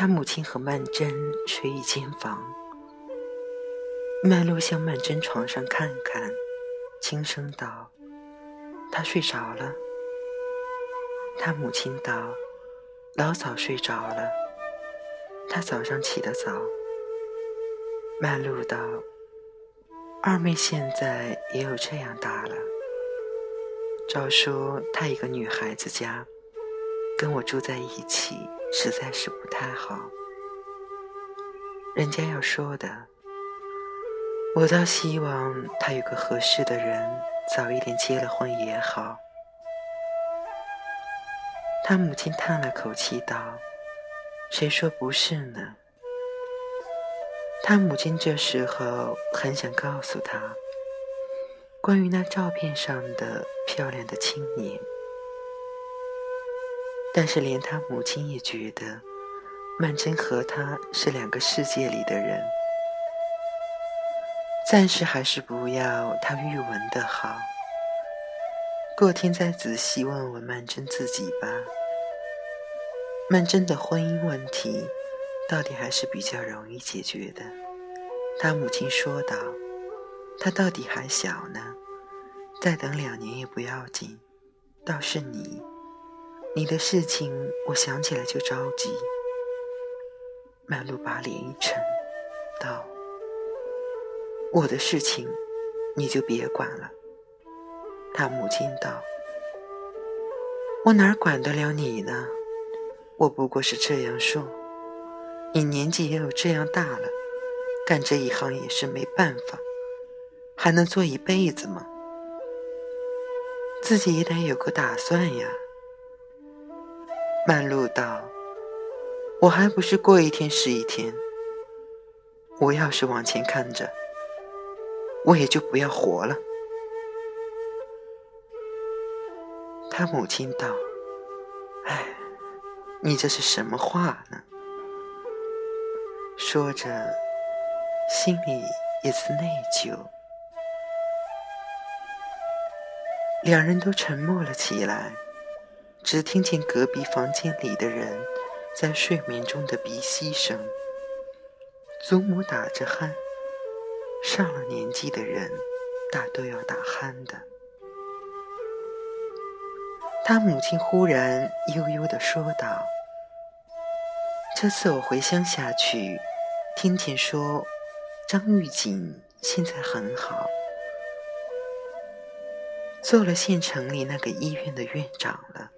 他母亲和曼桢睡一间房。曼璐向曼桢床上看看，轻声道：“他睡着了。”他母亲道：“老早睡着了，他早上起得早。”曼璐道：“二妹现在也有这样大了。照说她一个女孩子家，跟我住在一起。”实在是不太好，人家要说的，我倒希望他有个合适的人，早一点结了婚也好。他母亲叹了口气道：“谁说不是呢？”他母亲这时候很想告诉他，关于那照片上的漂亮的青年。但是，连他母亲也觉得曼桢和他是两个世界里的人，暂时还是不要他玉文的好，过天再仔细问问曼桢自己吧。曼桢的婚姻问题，到底还是比较容易解决的。他母亲说道：“他到底还小呢，再等两年也不要紧。倒是你。”你的事情，我想起来就着急。曼璐把脸一沉，道：“我的事情，你就别管了。”他母亲道：“我哪管得了你呢？我不过是这样说。你年纪也有这样大了，干这一行也是没办法，还能做一辈子吗？自己也得有个打算呀。”曼璐道：“我还不是过一天是一天。我要是往前看着，我也就不要活了。”他母亲道：“哎，你这是什么话呢？”说着，心里也是内疚。两人都沉默了起来。只听见隔壁房间里的人在睡眠中的鼻息声。祖母打着鼾，上了年纪的人大都要打鼾的。他母亲忽然悠悠地说道：“这次我回乡下去，听见说张玉锦现在很好，做了县城里那个医院的院长了。”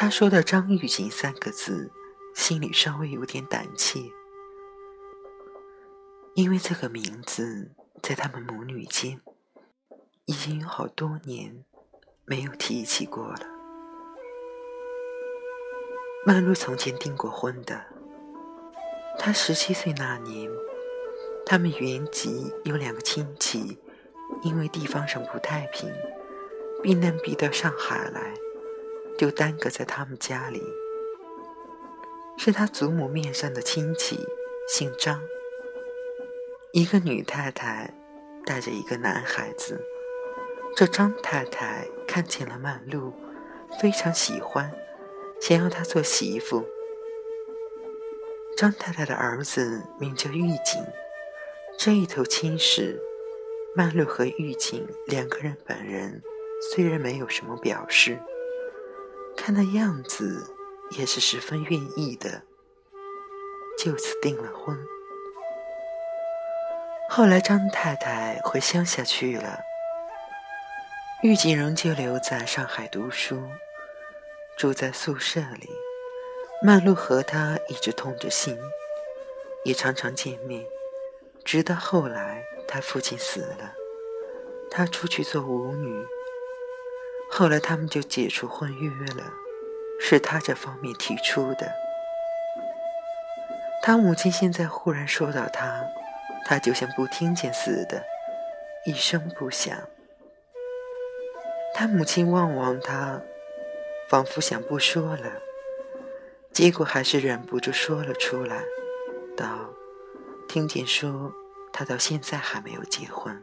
他说的“张玉锦”三个字，心里稍微有点胆怯，因为这个名字在他们母女间已经有好多年没有提起过了。曼璐从前订过婚的，她十七岁那年，他们原籍有两个亲戚，因为地方上不太平，避难避到上海来。就耽搁在他们家里，是他祖母面上的亲戚，姓张。一个女太太带着一个男孩子，这张太太看见了曼露，非常喜欢，想要她做媳妇。张太太的儿子名叫玉锦，这一头亲事，曼露和玉锦两个人本人虽然没有什么表示。看那样子，也是十分愿意的，就此订了婚。后来张太太回乡下去了，玉锦仍旧留在上海读书，住在宿舍里。曼璐和他一直通着信，也常常见面。直到后来他父亲死了，他出去做舞女。后来他们就解除婚约了，是他这方面提出的。他母亲现在忽然说到他，他就像不听见似的，一声不响。他母亲望望他，仿佛想不说了，结果还是忍不住说了出来，道：“听见说他到现在还没有结婚。”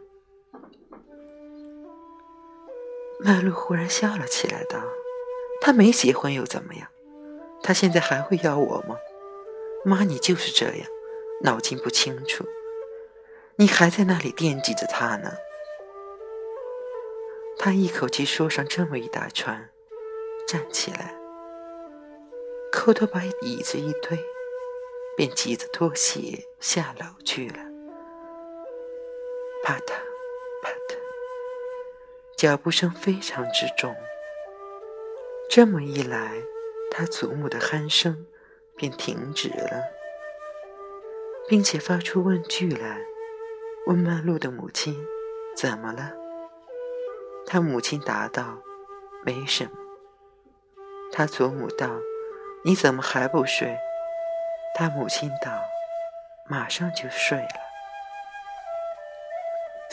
曼璐忽然笑了起来，道：“他没结婚又怎么样？他现在还会要我吗？妈，你就是这样，脑筋不清楚。你还在那里惦记着他呢。他一口气说上这么一大串，站起来，扣头把椅子一推，便急着脱鞋下楼去了。怕他，脚步声非常之重。这么一来，他祖母的鼾声便停止了，并且发出问句来，问曼璐的母亲：“怎么了？”他母亲答道：“没什么。”他祖母道：“你怎么还不睡？”他母亲道：“马上就睡了。”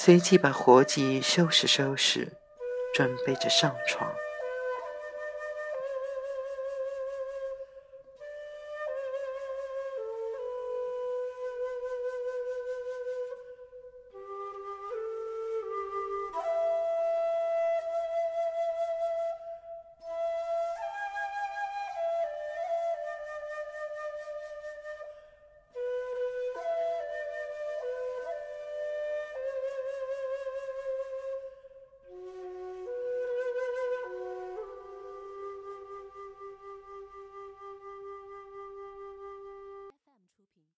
随即把活计收拾收拾，准备着上床。